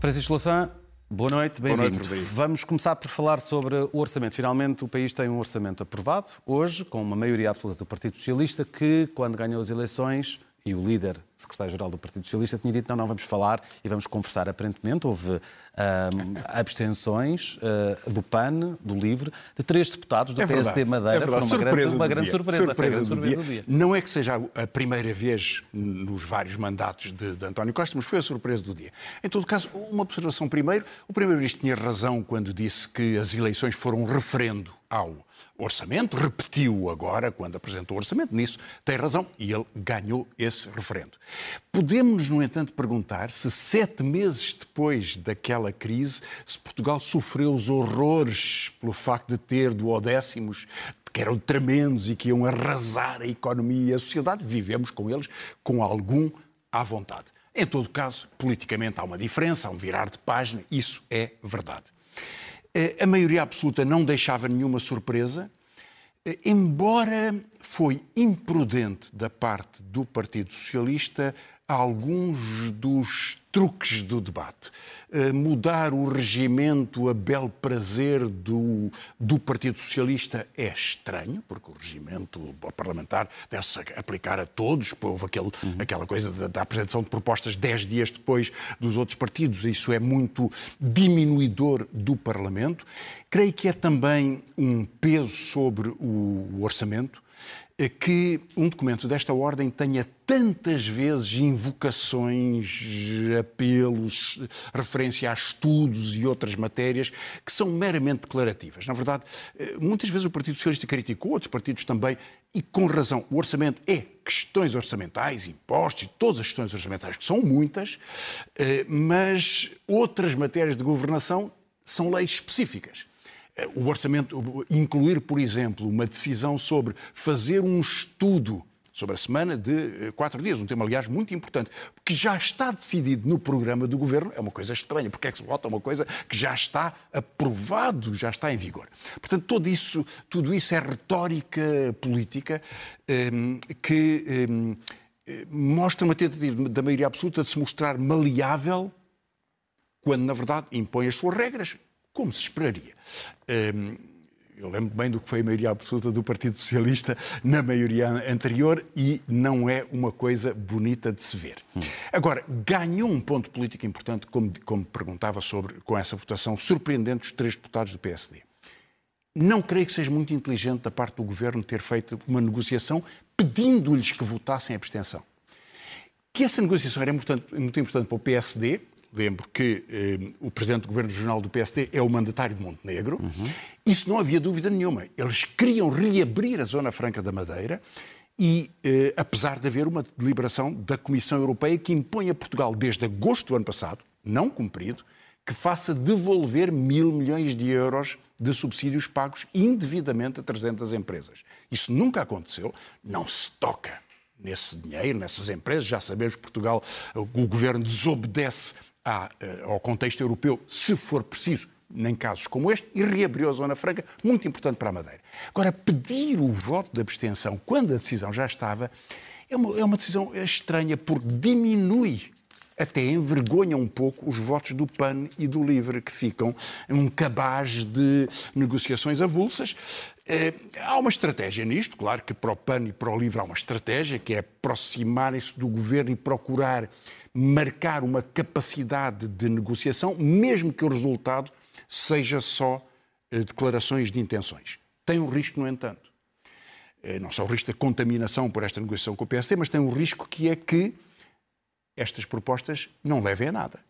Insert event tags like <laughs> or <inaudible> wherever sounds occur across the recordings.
Francisco Louçã, boa noite, bem-vindo. Vamos começar por falar sobre o orçamento. Finalmente o país tem um orçamento aprovado, hoje, com uma maioria absoluta do Partido Socialista, que, quando ganhou as eleições, e o líder, secretário-geral do Partido Socialista, tinha dito não, não, vamos falar e vamos conversar. Aparentemente houve um, <laughs> abstenções uh, do PAN, do LIVRE, de três deputados do é PSD Madeira. É Foi uma grande, uma grande surpresa. surpresa, grande surpresa do, dia. do, dia. Não é que seja a primeira vez nos vários mandatos de, de António Costa, mas foi a surpresa do dia. Em todo caso, uma observação primeiro. O Primeiro-Ministro tinha razão quando disse que as eleições foram um referendo ao orçamento, repetiu agora, quando apresentou o orçamento, nisso tem razão, e ele ganhou esse referendo. Podemos, no entanto, perguntar se sete meses depois daquela crise, se Portugal sofreu os horrores pelo facto de ter duodécimos que eram tremendos e que iam arrasar a economia e a sociedade, vivemos com eles com algum à vontade. Em todo caso, politicamente há uma diferença, há um virar de página, isso é verdade. Eh, a maioria absoluta não deixava nenhuma surpresa, eh, embora foi imprudente da parte do Partido Socialista alguns dos truques do debate. Uh, mudar o regimento a bel prazer do, do Partido Socialista é estranho, porque o regimento parlamentar deve-se aplicar a todos. Houve aquele, uhum. aquela coisa da, da, apresentação de propostas dez dias depois dos outros partidos. Isso é muito diminuidor do Parlamento. Creio que é também um peso sobre o orçamento que um documento desta ordem tenha tantas vezes invocações, apelos, referência a estudos e outras matérias que são meramente declarativas. Na verdade, eh, muitas vezes o Partido Socialista criticou, outros partidos também, e com razão. O orçamento é questões orçamentais, impostos e todas as questões orçamentais, que são muitas, eh, mas outras matérias de governação são leis específicas o orçamento, incluir, por exemplo, uma decisão sobre fazer um estudo sobre a semana de eh, quatro dias, um tema, aliás, muito importante, que já está decidido no programa do governo, é uma coisa estranha, porque é que se vota uma coisa que já está aprovado, já está em vigor. Portanto, tudo isso, tudo isso é retórica política ehm, que ehm, eh, mostra uma tentativa da maioria absoluta de se mostrar maleável quando, na verdade, impõe as suas regras como se esperaria. Hum, eu lembro bem do que foi a maioria absoluta do Partido Socialista na maioria anterior e não é uma coisa bonita de se ver. Hum. Agora, ganhou um ponto político importante, como, como perguntava sobre, com essa votação surpreendente dos três deputados do PSD. Não creio que seja muito inteligente da parte do governo ter feito uma negociação pedindo-lhes que votassem a abstenção. Que essa negociação era muito importante para o PSD, lembro que eh, o presidente do governo regional do PSD é o mandatário de Montenegro. Uhum. Isso não havia dúvida nenhuma. Eles queriam reabrir a Zona Franca da Madeira e, eh, apesar de haver uma deliberação da Comissão Europeia que impõe a Portugal, desde agosto do ano passado, não cumprido, que faça devolver mil milhões de euros de subsídios pagos indevidamente a 300 empresas. Isso nunca aconteceu, não se toca nesse dinheiro, nessas empresas. Já sabemos que Portugal, o governo desobedece à, eh, ao contexto europeu, se for preciso, em casos como este, e reabriu a Zona Franca, muito importante para a Madeira. Agora, pedir o voto de abstenção quando a decisão já estava é uma, é uma decisão estranha, porque diminui até envergonha um pouco os votos do PAN e do LIVRE, que ficam um cabaz de negociações avulsas. Eh, há uma estratégia nisto, claro que para o PAN e para o LIVRE há uma estratégia, que é aproximarem-se do governo e procurar marcar uma capacidade de negociação, mesmo que o resultado seja só eh, declarações de intenções. Tem um risco, no entanto. Eh, não só o risco da contaminação por esta negociação com o PSD, mas tem um risco que é que estas propostas não levem a nada.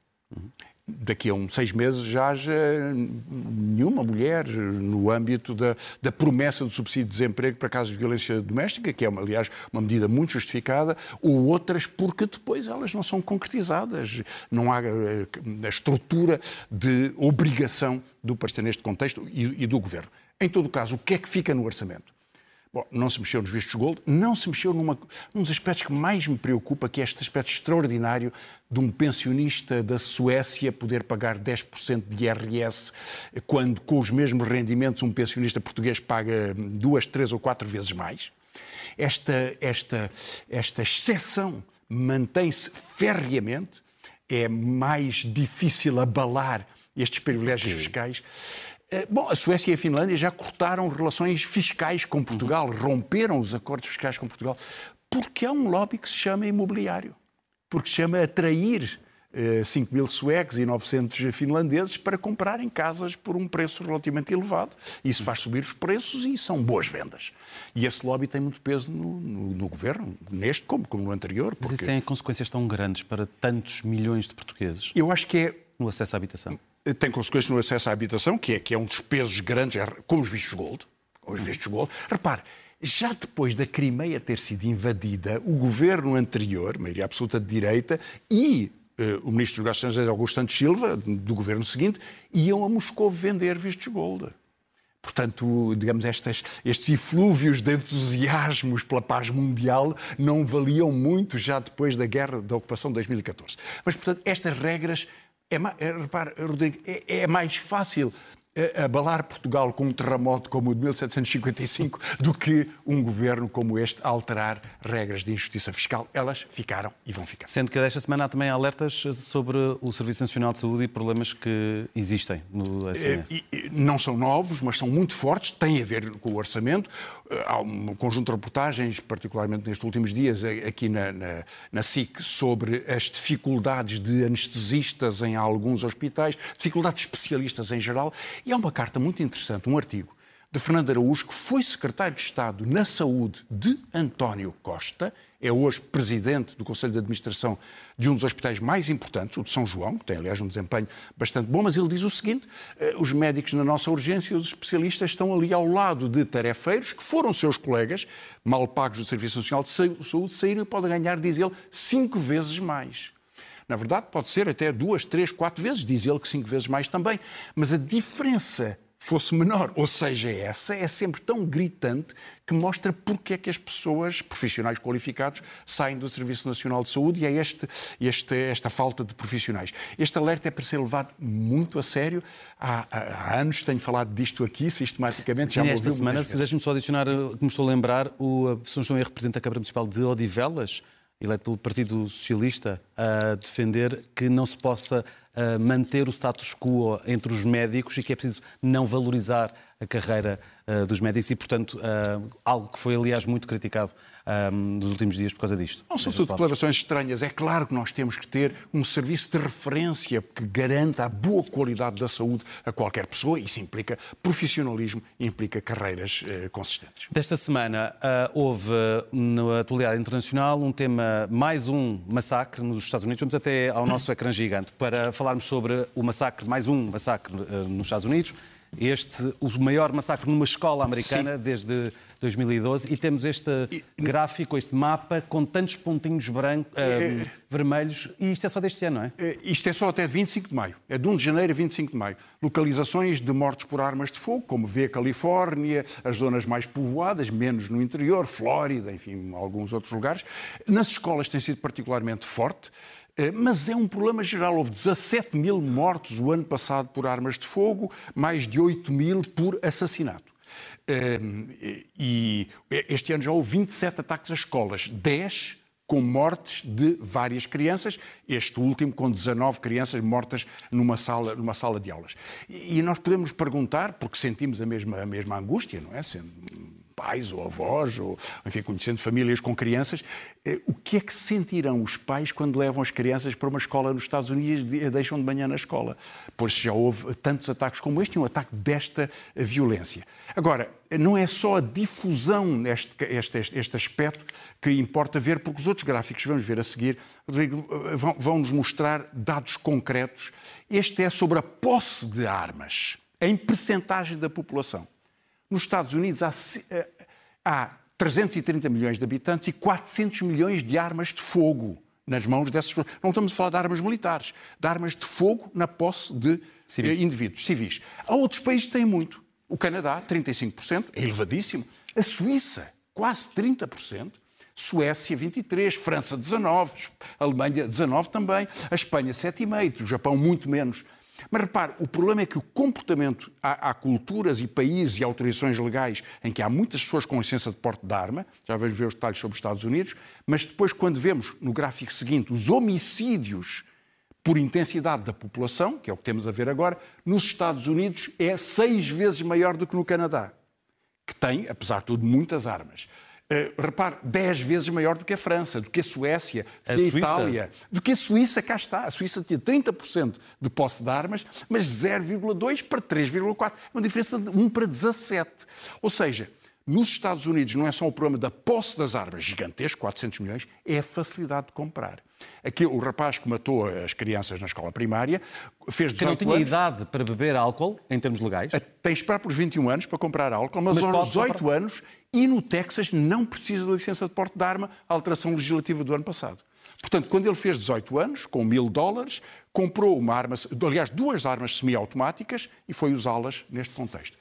Daqui a uns seis meses já haja nenhuma mulher no âmbito da, da promessa do subsídio de desemprego para casos de violência doméstica, que é, aliás, uma medida muito justificada, ou outras porque depois elas não são concretizadas. Não há eh, a estrutura de obrigação do parecer neste contexto e, e do governo. Em todo caso, o que é que fica no orçamento? Bom, não se mexeu nos vistos gold, não se mexeu numa, num dos aspectos que mais me preocupa, que é este aspecto extraordinário de um pensionista da Suécia poder pagar 10% de IRS, quando com os mesmos rendimentos um pensionista português paga duas, três ou quatro vezes mais. Esta, esta, esta exceção mantém-se ferreamente, é mais difícil abalar estes privilégios fiscais. Eh, bom, a Suécia e a Finlândia já cortaram relações fiscais com Portugal, uhum. romperam os acordos fiscais com Portugal, porque há um lobby que se chama imobiliário, porque se chama atrair 5 eh, mil suecos e 900 finlandeses para comprarem casas por um preço relativamente elevado. Isso faz subir os preços e são boas vendas. E esse lobby tem muito peso no, no, no governo, neste como, como no anterior. Porque... Mas isso tem consequências tão grandes para tantos milhões de portugueses? Eu acho que é. No acesso à habitação? Tem consequências no acesso à habitação, que é, que é um dos pesos grandes, é, como os vistos gold. Os vistos gold. Repare, já depois da Crimeia ter sido invadida, o governo anterior, maioria absoluta de direita, e uh, o ministro dos Negócios Estrangeiros, Augusto Santos Silva, do governo seguinte, iam a Moscou vender vistos gold. Portanto, digamos, estas, estes eflúvios de entusiasmos pela paz mundial não valiam muito já depois da guerra da ocupação de 2014. Mas, portanto, estas regras é, é, Rodrigo, é, é mais fácil abalar Portugal com um terremoto como o de 1755 do que um governo como este alterar regras de injustiça fiscal. Elas ficaram e vão ficar. Sendo que desta semana há também alertas sobre o Serviço Nacional de Saúde e problemas que existem no SNS. É, não são novos, mas são muito fortes, têm a ver com o orçamento. Há um conjunto de reportagens, particularmente nestes últimos dias, aqui na, na, na SIC, sobre as dificuldades de anestesistas em alguns hospitais, dificuldades de especialistas em geral. E há uma carta muito interessante, um artigo, de Fernando Araújo, que foi secretário de Estado na Saúde de António Costa, é hoje presidente do Conselho de Administração de um dos hospitais mais importantes, o de São João, que tem, aliás, um desempenho bastante bom, mas ele diz o seguinte: eh, os médicos na nossa urgência, os especialistas estão ali ao lado de tarefeiros que foram seus colegas, mal pagos do Serviço Nacional de Saúde, saíram e podem ganhar, diz ele, cinco vezes mais. Na verdade, pode ser até duas, três, quatro vezes, diz ele que cinco vezes mais também. Mas a diferença fosse menor, ou seja, essa é sempre tão gritante que mostra porque é que as pessoas, profissionais qualificados, saem do Serviço Nacional de Saúde e é este, este, esta falta de profissionais. Este alerta é para ser levado muito a sério. Há, há, anos tenho falado disto aqui, sistematicamente. Já esta semana, se deixe-me só adicionar, me estou a lembrar, o São João representa a Câmara Municipal de Odivelas, eleito pelo Partido Socialista, a defender que não se possa manter o status quo entre os médicos e que é preciso não valorizar a carreira dos médicos e, portanto, algo que foi, aliás, muito criticado nos últimos dias por causa disto. Não são tudo declarações estranhas. É claro que nós temos que ter um serviço de referência que garanta a boa qualidade da saúde a qualquer pessoa. Isso implica profissionalismo e implica carreiras consistentes. Desta semana houve na atualidade internacional um tema, mais um massacre nos Estados Unidos. Vamos até ao nosso ecrã gigante para falarmos sobre o massacre, mais um massacre nos Estados Unidos este, o maior massacre numa escola americana Sim. desde 2012 e temos este gráfico, este mapa com tantos pontinhos brancos, uh, vermelhos e isto é só deste ano, não é? é? Isto é só até 25 de maio, é de 1 de janeiro a 25 de maio. Localizações de mortes por armas de fogo, como vê a Califórnia, as zonas mais povoadas, menos no interior, Flórida, enfim, alguns outros lugares. Nas escolas tem sido particularmente forte. Eh, mas é um problema geral. Houve 17 mil mortos o ano passado por armas de fogo, mais de 8 mil por assassinato. Eh, e este ano já houve 27 ataques às escolas, 10 com mortes de várias crianças, este último com 19 crianças mortas numa sala, numa sala de aulas. E nós podemos perguntar, porque sentimos a mesma, a mesma angústia, não é? Sendo pais ou avós, ou, enfim, conhecendo famílias com crianças, eh, o que é que sentirão os pais quando levam as crianças para uma escola nos Estados Unidos e a deixam de manhã na escola? Pois já houve tantos ataques como este e um ataque desta violência. Agora, não é só a difusão deste este, este, este aspecto que importa ver, porque os outros gráficos que vamos ver a seguir, Rodrigo, vão, vão nos mostrar dados concretos. Este é sobre a posse de armas em percentagem da população. Nos Estados Unidos há, eh, há 330 milhões de habitantes e 400 milhões de armas de fogo nas mãos dessas pessoas. Não estamos a falar de armas militares, de armas de fogo na posse de civis. Eh, indivíduos civis. Há outros países que têm muito. O Canadá, 35%, é elevadíssimo. A Suíça, quase 30%. Suécia 23, França 19, Alemanha 19 também, a Espanha 7,5, o Japão muito menos. Mas repare, o problema é que o comportamento, há, há, culturas e países e autorizações legais em que há muitas pessoas com licença de porte de arma, já vamos ver os detalhes sobre os Estados Unidos, mas depois, quando vemos no gráfico seguinte os homicídios por intensidade da população, que é o que temos a ver agora, nos Estados Unidos é seis vezes maior do que no Canadá, que tem, apesar de tudo, muitas armas. Uh, repare, 10 vezes maior do que a França, do que a Suécia, do a que a Suíça? Itália, do que a Suíça, cá está. A Suíça tinha 30% de posse de armas, mas 0,2 para 3,4. É uma diferença de 1 para 17. Ou seja, nos Estados Unidos não é só o problema da posse das armas, gigantesco, 400 milhões, é a facilidade de comprar. Aqui, o rapaz que matou as crianças na escola primária fez 18 anos... Que não tinha anos, idade para beber álcool, em termos legais? Tem de esperar por 21 anos para comprar álcool, mas, mas aos 18 comprar... anos e no Texas não precisa de licença de porte de arma, a alteração legislativa do ano passado. Portanto, quando ele fez 18 anos, com mil dólares, comprou uma arma, aliás, duas armas semiautomáticas e foi usá-las neste contexto.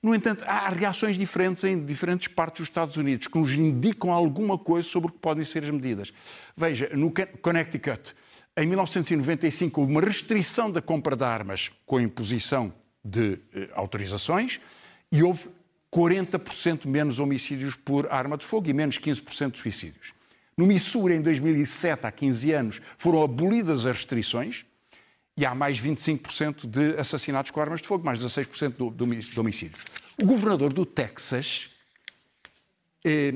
No entanto, há reações diferentes em diferentes partes dos Estados Unidos que nos indicam alguma coisa sobre o que podem ser as medidas. Veja, no Connecticut, em 1995, houve uma restrição da compra de armas com a imposição de eh, autorizações e houve 40% menos homicídios por arma de fogo e menos 15% de suicídios. No Missouri, em 2007, há 15 anos, foram abolidas as restrições e há mais 25% de assassinatos com armas de fogo, mais 16% de homicídios. O governador do Texas eh,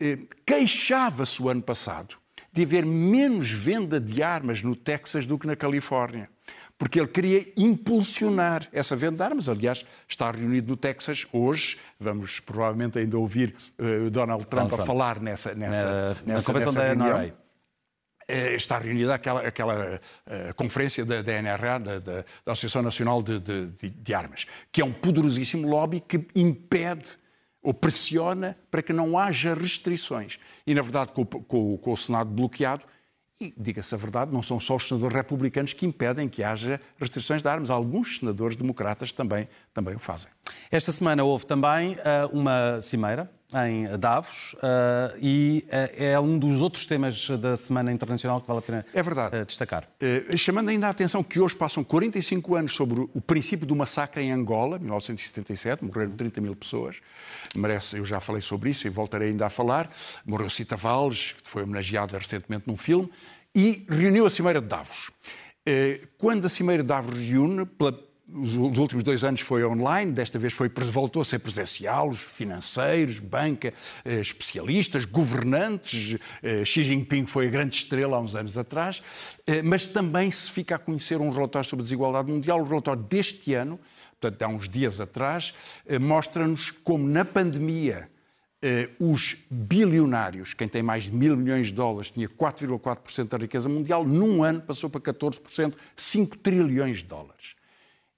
eh, queixava-se o ano passado de haver menos venda de armas no Texas do que na Califórnia porque ele queria impulsionar essa venda de armas. Aliás, está reunido no Texas hoje. Vamos provavelmente ainda ouvir uh, Donald Trump a falar nessa, nessa, na, nessa, convenção nessa da NRA. Eh, está reunida aquela, aquela uh, conferência da, da NRA, da, da, Associação Nacional de, de, de, Armas, que é um poderosíssimo lobby que impede ou pressiona para que não haja restrições. E, na verdade, com, com, com o Senado bloqueado, e, diga-se a verdade, não são só os senadores republicanos que impedem que haja restrições de armas. Alguns senadores democratas também, também o fazem. Esta semana houve também uh, uma cimeira em Davos uh, e uh, é um dos outros temas da Semana Internacional que vale a pena é verdade. destacar. chamando ainda a atenção que hoje passam 45 anos sobre o princípio do massacre em Angola, 1977, morreram 30 mil pessoas. Merece, eu já falei sobre isso e voltarei ainda a falar. Morreu Cita Valles, que foi homenageada recentemente num filme, e reuniu a Cimeira de Davos. Quando a Cimeira de Davos reúne, pela os, últimos dois anos foi online, desta vez foi, voltou a ser presencial, os financeiros, banca, eh, especialistas, governantes. Eh, Xi Jinping foi a grande estrela há uns anos atrás, eh, mas também se fica a conhecer um relatório sobre a desigualdade mundial. O relatório deste ano, portanto, há uns dias atrás, mostra-nos como na pandemia os bilionários, quem tem mais de mil milhões de dólares, tinha 4,4% da riqueza mundial, num ano passou para 14%, 5 trilhões de dólares.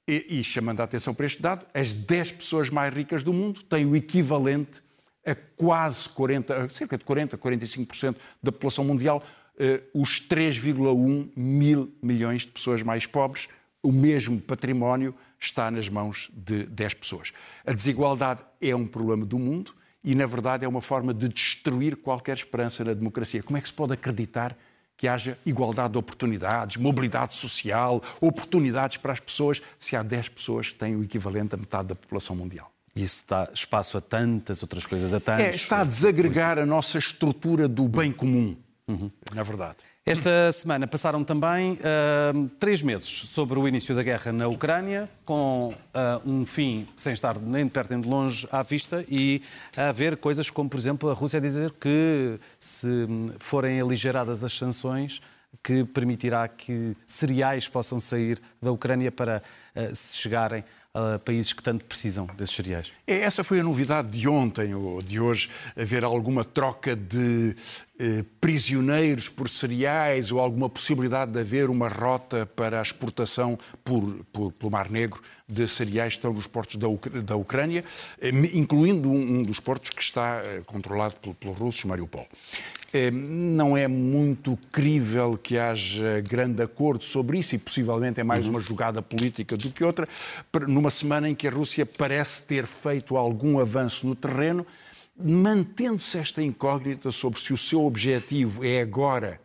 E, e, chamando a atenção para este dado, as 10 pessoas mais ricas do mundo têm o equivalente a quase 40, cerca de 40, 45% da população mundial, eh, os 3,1 mil milhões de pessoas mais pobres, o mesmo património está nas mãos de 10 pessoas. A desigualdade é um problema do mundo e, na verdade, é uma forma de destruir qualquer esperança na democracia. Como é que se pode acreditar que haja igualdade de oportunidades, mobilidade social, oportunidades para as pessoas, se há 10 pessoas que têm o equivalente a metade da população mundial. Isso dá espaço a tantas outras coisas, a tantos... É, está a desagregar a nossa estrutura do bem comum, uhum. na verdade. Esta semana passaram também uh, três meses sobre o início da guerra na Ucrânia, com uh, um fim sem estar nem de perto nem de longe à vista e a haver coisas como, por exemplo, a Rússia dizer que se forem aligeradas as sanções, que permitirá que cereais possam sair da Ucrânia para uh, se chegarem a países que tanto precisam desses cereais. É, essa foi a novidade de ontem ou de hoje, haver alguma troca de eh, prisioneiros por cereais ou alguma possibilidade de haver uma rota para a exportação por, por, pelo Mar Negro de cereais que estão nos portos da, da Ucrânia, eh, incluindo um, um, dos portos que está eh, controlado pelos russos, Mariupol. Não é muito crível que haja grande acordo sobre isso e possivelmente é mais uhum. uma jogada política do que outra, numa semana em que a Rússia parece ter feito algum avanço no terreno mantendo-se esta incógnita sobre se o seu objetivo é agora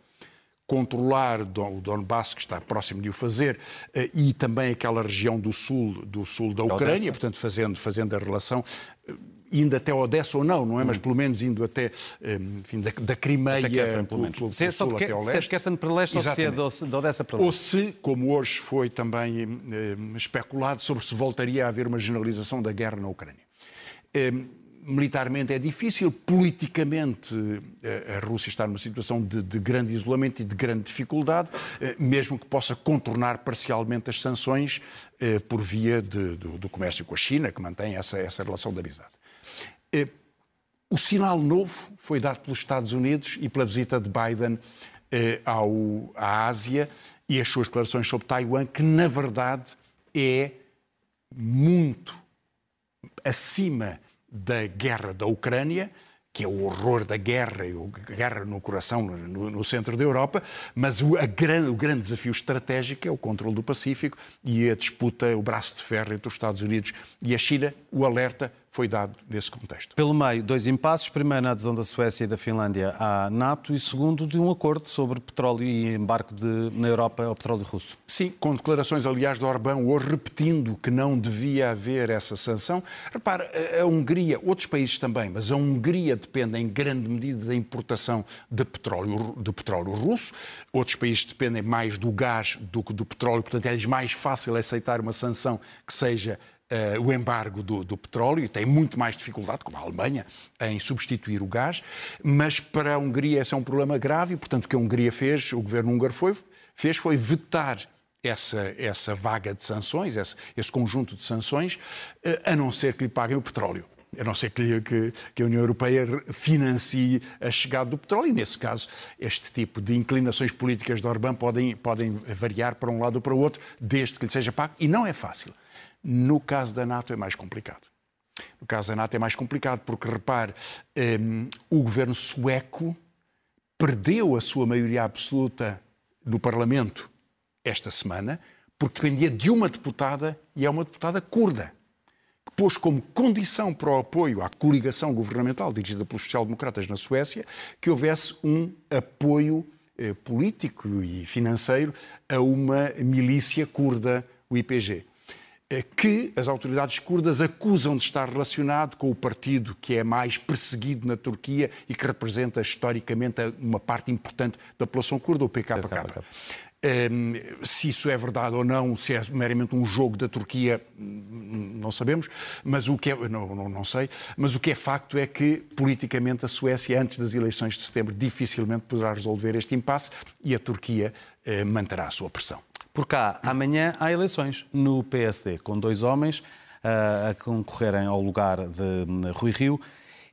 controlar o Donbass, que está próximo de o fazer, eh, e também aquela região do sul, do sul da Ucrânia, portanto, fazendo, fazendo a relação eh, indo até Odessa ou não, não é? Mas hum. pelo menos indo até, eh, enfim, da, da Crimeia pelo, pelo, pelo se é só de, até ao leste. Se é de Kherson para leste Exatamente. ou se é de Odessa para leste. Ou se, como hoje foi também eh, especulado, sobre se voltaria a haver uma generalização da guerra na Ucrânia. Eh, militarmente é difícil, politicamente eh, a Rússia está numa situação de, de, grande isolamento e de grande dificuldade, eh, mesmo que possa contornar parcialmente as sanções eh, por via de, do, do, comércio com a China, que mantém essa, essa relação de amizade. O sinal novo foi dado pelos Estados Unidos e pela visita de Biden ao, à Ásia e as suas declarações sobre Taiwan, que na verdade é muito acima da guerra da Ucrânia, que é o horror da guerra, a guerra no coração, no, no centro da Europa, mas o, gran, o, grande desafio estratégico é o controle do Pacífico e a disputa, o braço de ferro entre os Estados Unidos e a China. O alerta foi dado nesse contexto. Pelo meio, dois impasses. Primeiro, na adesão da Suécia e da Finlândia à NATO e segundo, de um acordo sobre petróleo e embarque de, na Europa ao petróleo russo. Sim, com declarações, aliás, de Orbán, hoje repetindo que não devia haver essa sanção. Repara, a Hungria, outros países também, mas a Hungria depende em grande medida da importação de petróleo, de petróleo russo. Outros países dependem mais do gás do que do petróleo, portanto é-lhes mais fácil aceitar uma sanção que seja uh, o embargo do, do, petróleo e tem muito mais dificuldade, como a Alemanha, em substituir o gás, mas para a Hungria esse é um problema grave e, portanto, o que a Hungria fez, o governo húngaro foi, fez foi vetar essa, essa vaga de sanções, esse, esse conjunto de sanções, uh, a não ser que lhe paguem o petróleo. A não ser que, que, que, a União Europeia financie a chegada do petróleo, e nesse caso, este tipo de inclinações políticas de Orbán podem, podem variar para um lado ou para o outro, desde que lhe seja pago, e não é fácil. No caso da NATO é mais complicado. No caso da NATO é mais complicado porque, repare, um, o governo sueco perdeu a sua maioria absoluta no Parlamento esta semana porque dependia de uma deputada e é uma deputada curda que pôs como condição para o apoio à coligação governamental dirigida pelos social-democratas na Suécia que houvesse um apoio eh, político e financeiro a uma milícia curda, o IPG. É que as autoridades curdas acusam de estar relacionado com o partido que é mais perseguido na Turquia e que representa historicamente uma parte importante da população curda, o PKK. Um, se isso é verdade ou não, se é meramente um jogo da Turquia, não sabemos, mas o que é, não, não, não, sei, mas o que é facto é que politicamente a Suécia, antes das eleições de setembro, dificilmente poderá resolver este impasse e a Turquia uh, manterá a sua pressão. Por cá, amanhã há eleições no PSD, com dois homens uh, a concorrerem ao lugar de hum, Rui Rio.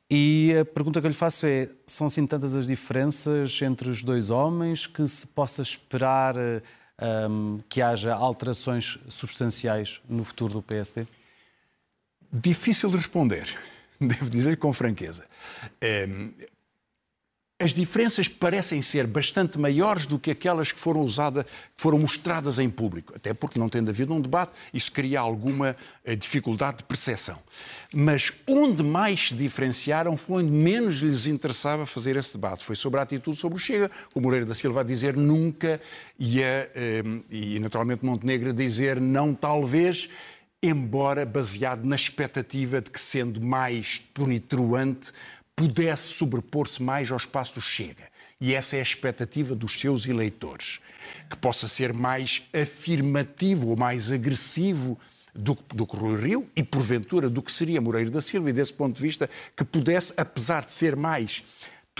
E a pergunta que eu lhe faço é: são assim tantas as diferenças entre os dois homens que se possa esperar um, que haja alterações substanciais no futuro do PSD? Difícil de responder, <laughs> devo dizer com franqueza. Um, as diferenças parecem ser bastante maiores do que aquelas que foram usadas, que foram mostradas em público, até porque não tendo havido um debate, isso cria alguma eh, dificuldade de percepção. Mas onde mais se diferenciaram foi onde menos lhes interessava fazer esse debate. Foi sobre a atitude sobre o Chega, o Moreira da Silva a dizer nunca e, a, eh, e naturalmente Montenegro a dizer não talvez, embora baseado na expectativa de que sendo mais tonitruante pudesse sobrepor-se mais ao espaço do Chega. E essa é a expectativa dos seus eleitores. Que possa ser mais afirmativo ou mais agressivo do, do que Rui Rio e, porventura, do que seria Moreira da Silva, e desse ponto de vista, que pudesse, apesar de ser mais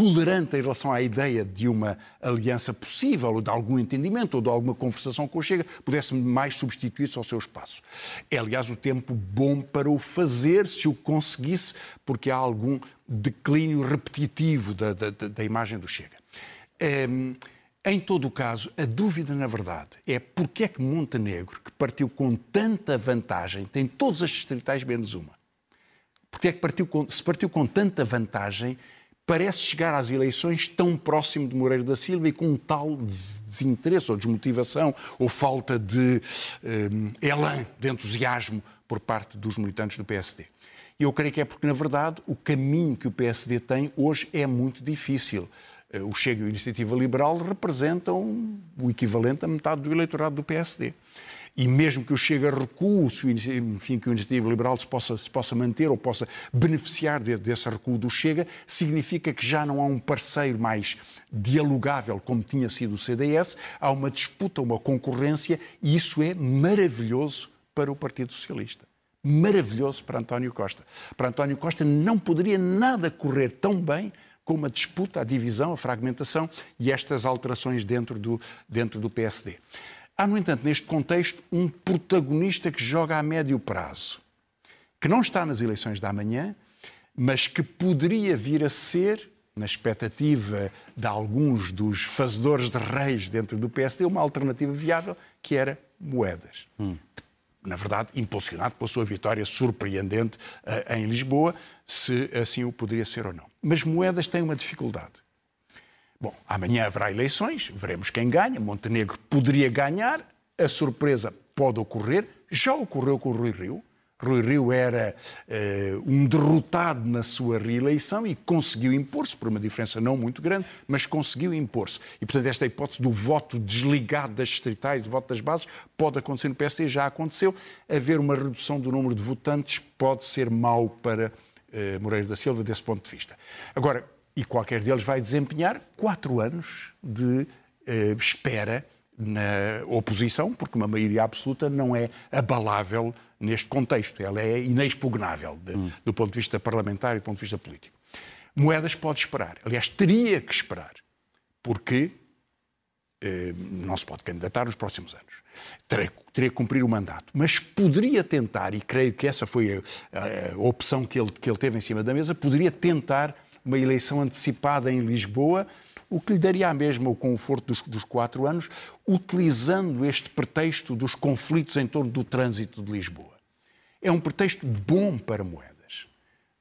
tolerante em relação à ideia de uma aliança possível, ou de algum entendimento, ou de alguma conversação com o Chega, pudesse mais substituir-se ao seu espaço. É, aliás, o tempo bom para o fazer, se o conseguisse, porque há algum declínio repetitivo da, da, da imagem do Chega. Ehm, em todo o caso, a dúvida, na verdade, é porque é que Montenegro, que partiu com tanta vantagem, tem todas as distritais menos uma, porque é que partiu com, se partiu com tanta vantagem, parece chegar às eleições tão próximo de Moreira da Silva e com um tal desinteresse ou desmotivação ou falta de um, elan, de entusiasmo por parte dos militantes do PSD. E eu creio que é porque, na verdade, o caminho que o PSD tem hoje é muito difícil. Eh, o Chega e a Iniciativa Liberal representam o equivalente a metade do eleitorado do PSD. E mesmo que o Chega recue, enfim, que o Iniciativa Liberal se possa, se possa manter ou possa beneficiar de, desse recuo do Chega, significa que já não há um parceiro mais dialogável como tinha sido o CDS, há uma disputa, uma concorrência, e isso é maravilhoso para o Partido Socialista maravilhoso para António Costa. Para António Costa não poderia nada correr tão bem como a disputa, a divisão, a fragmentação e estas alterações dentro do, dentro do PSD. Há, no entanto, neste contexto, um protagonista que joga a médio prazo, que não está nas eleições da manhã, mas que poderia vir a ser, na expectativa de alguns dos fazedores de reis dentro do PSD, uma alternativa viável, que era moedas. Hum na verdade, impulsionado pela sua vitória surpreendente uh, em Lisboa, se assim o poderia ser ou não. Mas Moedas tem uma dificuldade. Bom, amanhã haverá eleições, veremos quem ganha. Montenegro poderia ganhar, a surpresa pode ocorrer, já ocorreu com o Rui Rio. Rui Rio era uh, um derrotado na sua reeleição e conseguiu impor-se, por uma diferença não muito grande, mas conseguiu impor-se. E, portanto, esta hipótese do voto desligado das distritais, do voto das bases, pode acontecer no PSD, já aconteceu. Haver uma redução do número de votantes pode ser mau para uh, Moreira da Silva, desse ponto de vista. Agora, e qualquer deles vai desempenhar quatro anos de uh, espera na oposição, porque uma maioria absoluta não é abalável neste contexto, ela é inexpugnável de, hum. do ponto de vista parlamentar e do ponto de vista político. Moedas pode esperar, aliás, teria que esperar, porque eh, não se pode candidatar nos próximos anos. Teria, teria que cumprir o mandato, mas poderia tentar, e creio que essa foi a, a opção que ele, que ele teve em cima da mesa, poderia tentar uma eleição antecipada em Lisboa o que lhe daria a mesma o conforto dos, dos, quatro anos, utilizando este pretexto dos conflitos em torno do trânsito de Lisboa. É um pretexto bom para Moedas,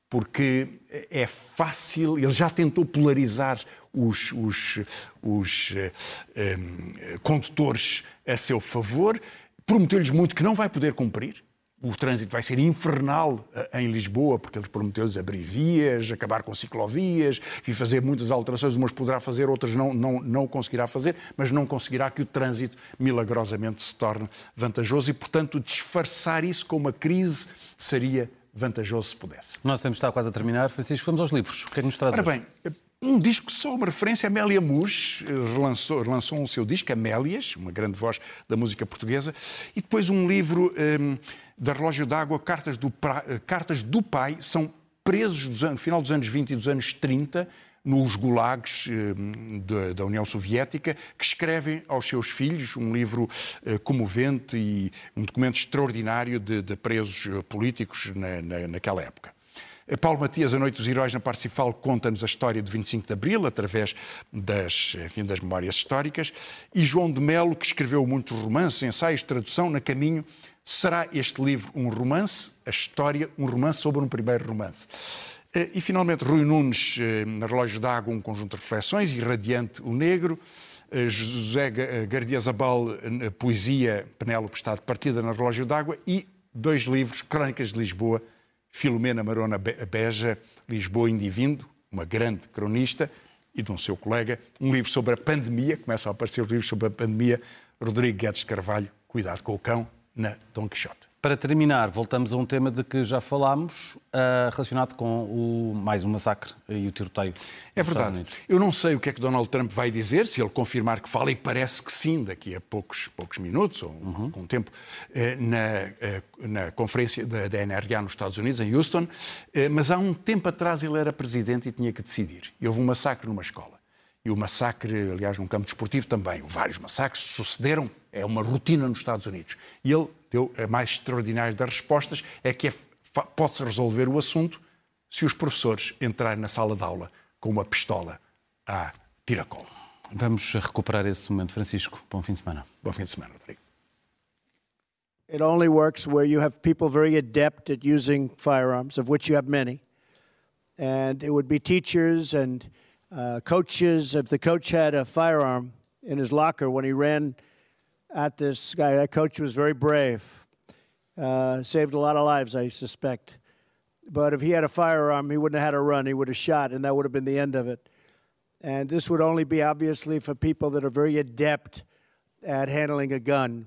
porque é fácil, ele já tentou polarizar os, os, os um, eh, eh, condutores a seu favor, prometeu-lhes muito que não vai poder cumprir, o trânsito vai ser infernal eh, em Lisboa, porque eles prometeu-lhes abrir vias, acabar com ciclovias e fazer muitas alterações. Umas poderá fazer, outras não, não, não conseguirá fazer, mas não conseguirá que o trânsito milagrosamente se torne vantajoso e, portanto, disfarçar isso com uma crise seria vantajoso se pudesse. Nós temos estado quase a terminar. Francisco, vamos aos livros. O que é que nos traz Ora hoje? bem, um disco só uma referência. Amélia Mus eh, relançou, relançou o seu disco, Amélias, uma grande voz da música portuguesa, e depois um livro um, ehm, da Relógio d'Água, Cartas do, eh, Cartas do Pai, são presos no final dos anos 20 e dos anos 30, nos gulags eh, da União Soviética, que escrevem aos seus filhos um livro eh, comovente e um documento extraordinário de, de presos políticos na, na, naquela época. Paulo Matias, A Noite dos Heróis, na Parsifal, conta-nos a história de 25 de Abril, através das, enfim, das memórias históricas. E João de Melo, que escreveu muitos romances, ensaios, tradução, na caminho. Será este livro um romance? A história, um romance sobre um primeiro romance. Eh, e, finalmente, Rui Nunes, eh, na Relógio d'Água, um conjunto de reflexões, Irradiante o Negro. Eh, José Gardia Zabal, Poesia, Penélope está de partida na Relógio d'Água. E dois livros, Crónicas de Lisboa, Filomena Marona Beja, Lisboa Indivindo, uma grande cronista, e de um seu colega, um livro sobre a pandemia, começam a aparecer livros sobre a pandemia, Rodrigo Guedes de Carvalho, Cuidado com o Cão, na Dom Quixote. Para terminar, voltamos a um tema de que já falámos, uh, relacionado com o, mais um massacre e o tiroteio. É verdade. Eu não sei o que é que Donald Trump vai dizer, se ele confirmar que fala, e parece que sim, daqui a poucos, poucos minutos, ou uhum. com tempo, eh, na, eh, na conferência da, da NRA nos Estados Unidos, em Houston. Eh, mas há um tempo atrás ele era presidente e tinha que decidir. E houve um massacre numa escola. E o massacre, aliás, num campo desportivo também. Vários massacres sucederam, é uma rotina nos Estados Unidos. E ele deu a mais extraordinária das respostas, é que é, pode-se resolver o assunto se os professores entrarem na sala de aula com uma pistola a tiracolo. Vamos recuperar esse momento. Francisco, bom fim de semana. Bom fim de semana, Rodrigo. It only works where you have people very adept at using firearms, of which you have many. And it would be teachers and uh, coaches. If the coach had a firearm in his locker when he ran at this guy, that coach was very brave. Uh, saved a lot of lives, I suspect. But if he had a firearm, he wouldn't have had a run. He would have shot, and that would have been the end of it. And this would only be obviously for people that are very adept at handling a gun.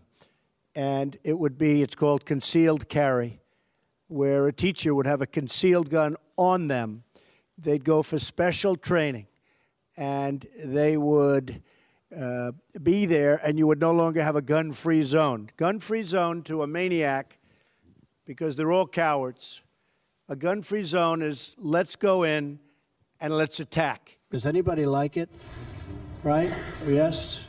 And it would be, it's called concealed carry, where a teacher would have a concealed gun on them. They'd go for special training, and they would uh, be there, and you would no longer have a gun free zone. Gun free zone to a maniac, because they're all cowards a gun free zone is let's go in and let's attack. Does anybody like it? Right? Yes?